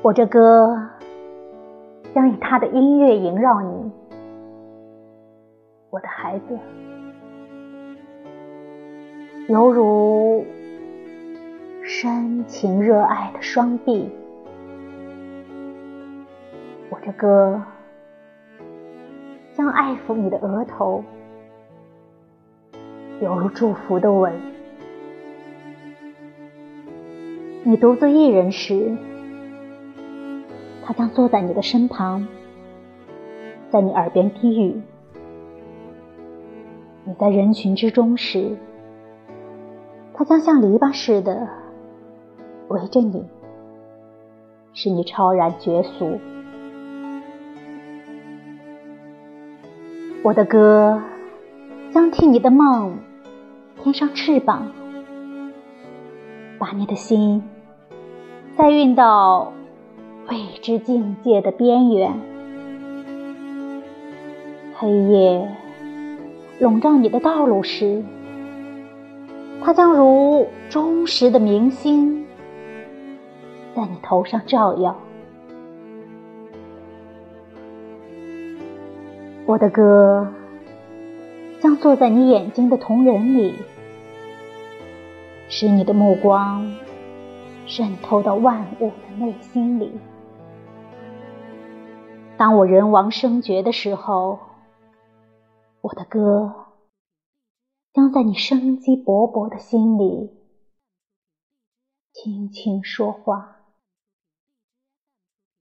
我这歌将以他的音乐萦绕你，我的孩子，犹如深情热爱的双臂。我这歌将爱抚你的额头，犹如祝福的吻。你独自一人时。他将坐在你的身旁，在你耳边低语；你在人群之中时，他将像篱笆似的围着你，使你超然绝俗。我的歌将替你的梦添上翅膀，把你的心再运到。未知境界的边缘，黑夜笼罩你的道路时，它将如忠实的明星，在你头上照耀。我的歌将坐在你眼睛的瞳仁里，使你的目光渗透到万物的内心里。当我人亡声绝的时候，我的歌将在你生机勃勃的心里轻轻说话。